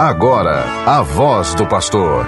Agora, a voz do pastor.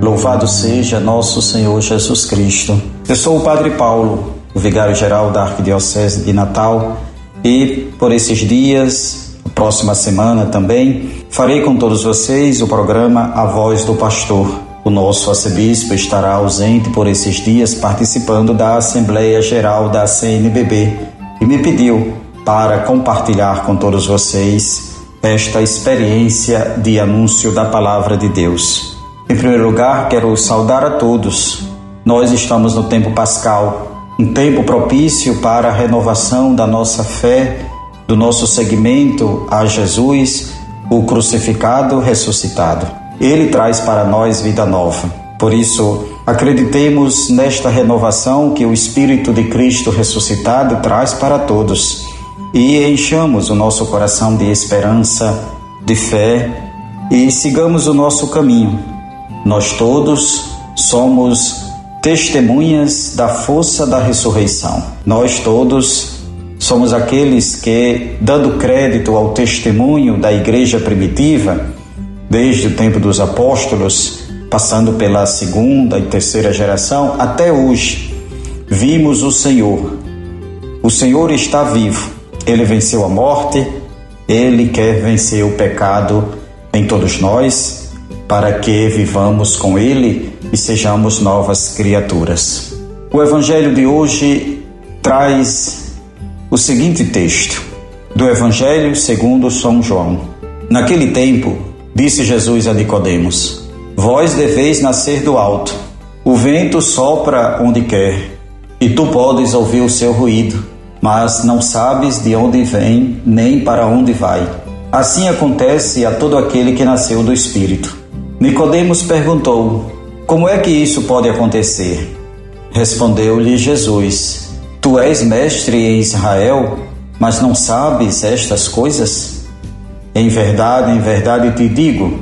Louvado seja nosso Senhor Jesus Cristo. Eu sou o Padre Paulo, o vigário-geral da Arquidiocese de Natal, e por esses dias, próxima semana também, farei com todos vocês o programa A Voz do Pastor. O nosso arcebispo estará ausente por esses dias participando da Assembleia Geral da CNBB e me pediu para compartilhar com todos vocês esta experiência de anúncio da palavra de Deus. Em primeiro lugar, quero saudar a todos. Nós estamos no tempo pascal, um tempo propício para a renovação da nossa fé, do nosso seguimento a Jesus, o crucificado ressuscitado. Ele traz para nós vida nova. Por isso, acreditemos nesta renovação que o Espírito de Cristo ressuscitado traz para todos e enchamos o nosso coração de esperança, de fé e sigamos o nosso caminho. Nós todos somos testemunhas da força da ressurreição. Nós todos somos aqueles que, dando crédito ao testemunho da igreja primitiva, desde o tempo dos apóstolos, passando pela segunda e terceira geração, até hoje, vimos o Senhor. O Senhor está vivo ele venceu a morte, ele quer vencer o pecado em todos nós, para que vivamos com ele e sejamos novas criaturas. O evangelho de hoje traz o seguinte texto do Evangelho segundo São João. Naquele tempo, disse Jesus a Nicodemos: Vós deveis nascer do alto. O vento sopra onde quer, e tu podes ouvir o seu ruído mas não sabes de onde vem nem para onde vai. Assim acontece a todo aquele que nasceu do Espírito. Nicodemos perguntou: Como é que isso pode acontecer? Respondeu-lhe Jesus: Tu és mestre em Israel, mas não sabes estas coisas? Em verdade, em verdade te digo,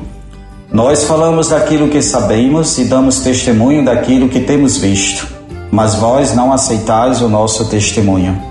nós falamos daquilo que sabemos e damos testemunho daquilo que temos visto, mas vós não aceitais o nosso testemunho.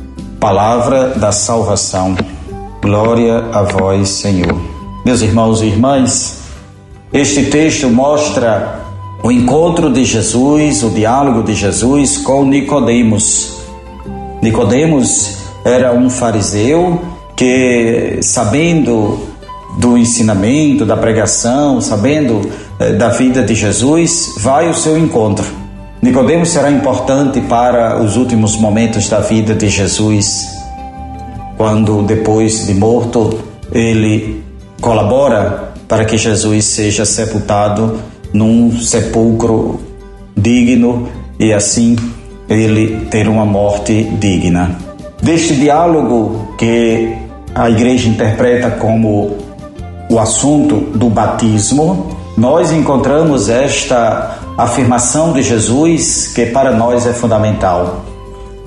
Palavra da salvação. Glória a vós, Senhor. Meus irmãos e irmãs, este texto mostra o encontro de Jesus, o diálogo de Jesus com Nicodemos. Nicodemos era um fariseu que, sabendo do ensinamento, da pregação, sabendo eh, da vida de Jesus, vai ao seu encontro. Nicodemos será importante para os últimos momentos da vida de Jesus, quando depois de morto ele colabora para que Jesus seja sepultado num sepulcro digno e assim ele ter uma morte digna. Deste diálogo que a igreja interpreta como o assunto do batismo, nós encontramos esta afirmação de Jesus que para nós é fundamental.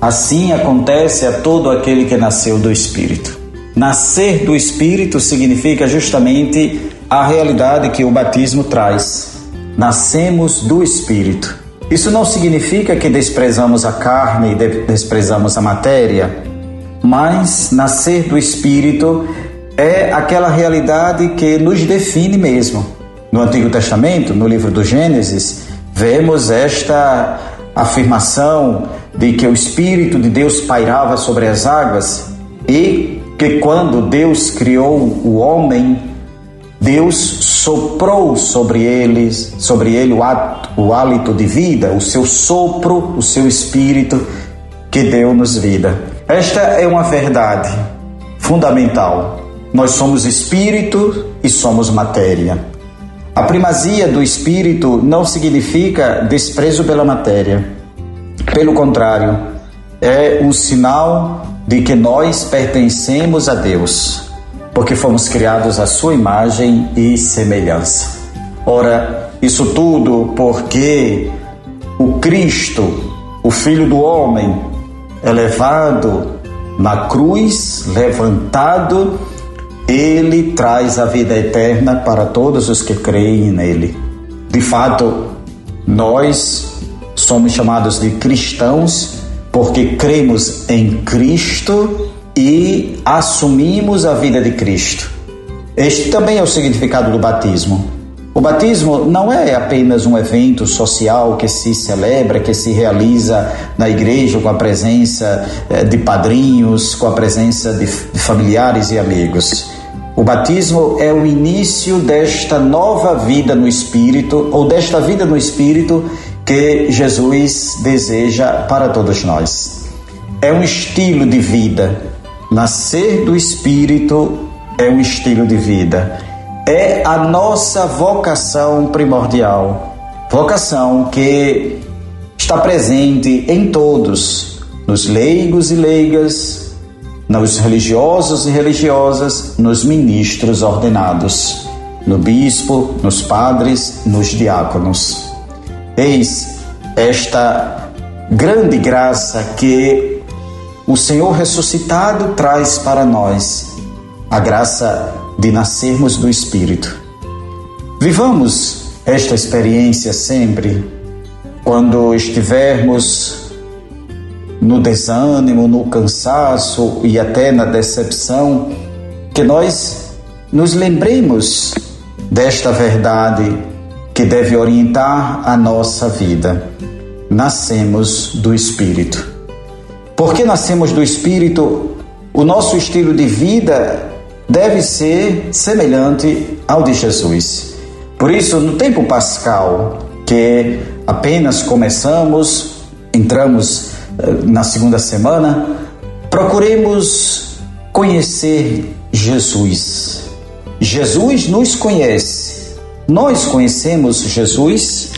Assim acontece a todo aquele que nasceu do Espírito. Nascer do Espírito significa justamente a realidade que o batismo traz. Nascemos do Espírito. Isso não significa que desprezamos a carne e desprezamos a matéria, mas nascer do Espírito é aquela realidade que nos define mesmo. No Antigo Testamento, no livro do Gênesis, vemos esta afirmação de que o Espírito de Deus pairava sobre as águas e que quando Deus criou o homem, Deus soprou sobre eles, sobre ele o, ato, o hálito de vida, o seu sopro, o seu espírito que deu-nos vida. Esta é uma verdade fundamental. Nós somos espírito e somos matéria. A primazia do espírito não significa desprezo pela matéria. Pelo contrário, é um sinal de que nós pertencemos a Deus. porque fomos criados à sua imagem e semelhança. Ora, isso tudo porque o Cristo, o Filho do Homem, elevado na cruz, levantado, ele traz a vida eterna para todos os que creem nele. De fato, nós somos chamados de cristãos porque cremos em Cristo e assumimos a vida de Cristo. Este também é o significado do batismo. O batismo não é apenas um evento social que se celebra, que se realiza na igreja com a presença eh, de padrinhos, com a presença de familiares e amigos. O batismo é o início desta nova vida no Espírito, ou desta vida no Espírito que Jesus deseja para todos nós. É um estilo de vida. Nascer do Espírito é um estilo de vida é a nossa vocação primordial. Vocação que está presente em todos, nos leigos e leigas, nos religiosos e religiosas, nos ministros ordenados, no bispo, nos padres, nos diáconos. Eis esta grande graça que o Senhor ressuscitado traz para nós, a graça de nascermos do Espírito. Vivamos esta experiência sempre quando estivermos no desânimo, no cansaço e até na decepção, que nós nos lembremos desta verdade que deve orientar a nossa vida. Nascemos do Espírito. Porque nascemos do Espírito, o nosso estilo de vida deve ser semelhante ao de Jesus. Por isso, no tempo pascal, que apenas começamos, entramos eh, na segunda semana, procuremos conhecer Jesus. Jesus nos conhece. Nós conhecemos Jesus.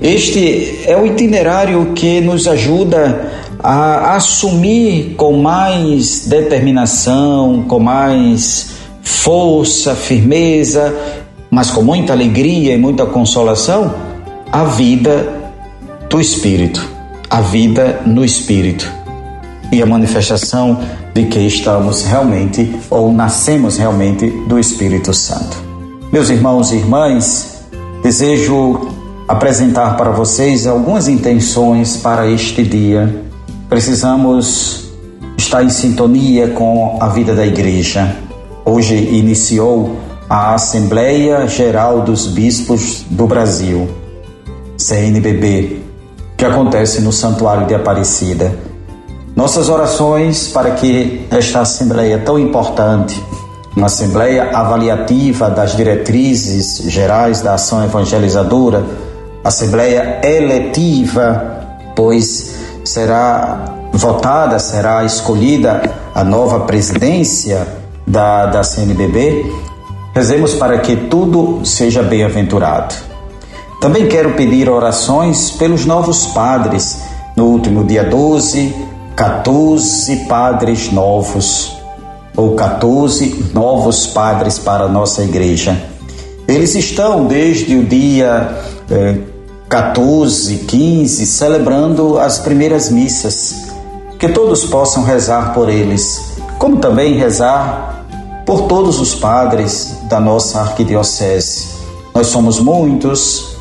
Este é o itinerário que nos ajuda a assumir com mais determinação, com mais força, firmeza, mas com muita alegria e muita consolação, a vida do Espírito, a vida no Espírito e a manifestação de que estamos realmente ou nascemos realmente do Espírito Santo. Meus irmãos e irmãs, desejo apresentar para vocês algumas intenções para este dia Precisamos estar em sintonia com a vida da igreja. Hoje iniciou a Assembleia Geral dos Bispos do Brasil, CNBB, que acontece no Santuário de Aparecida. Nossas orações para que esta Assembleia tão importante, uma Assembleia avaliativa das diretrizes gerais da ação evangelizadora, Assembleia eletiva, pois será votada, será escolhida a nova presidência da, da CNBB, rezemos para que tudo seja bem-aventurado. Também quero pedir orações pelos novos padres. No último dia 12, 14 padres novos, ou 14 novos padres para a nossa igreja. Eles estão desde o dia eh, 14, 15, celebrando as primeiras missas. Que todos possam rezar por eles, como também rezar por todos os padres da nossa arquidiocese. Nós somos muitos,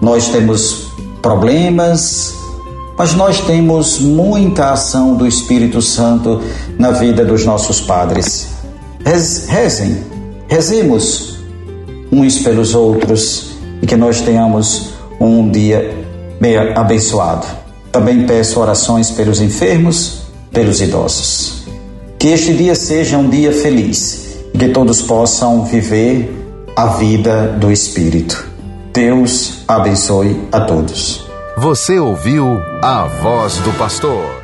nós temos problemas, mas nós temos muita ação do Espírito Santo na vida dos nossos padres. Rezem, rezemos uns pelos outros e que nós tenhamos um dia bem abençoado. Também peço orações pelos enfermos, pelos idosos. Que este dia seja um dia feliz que todos possam viver a vida do Espírito. Deus abençoe a todos. Você ouviu a voz do pastor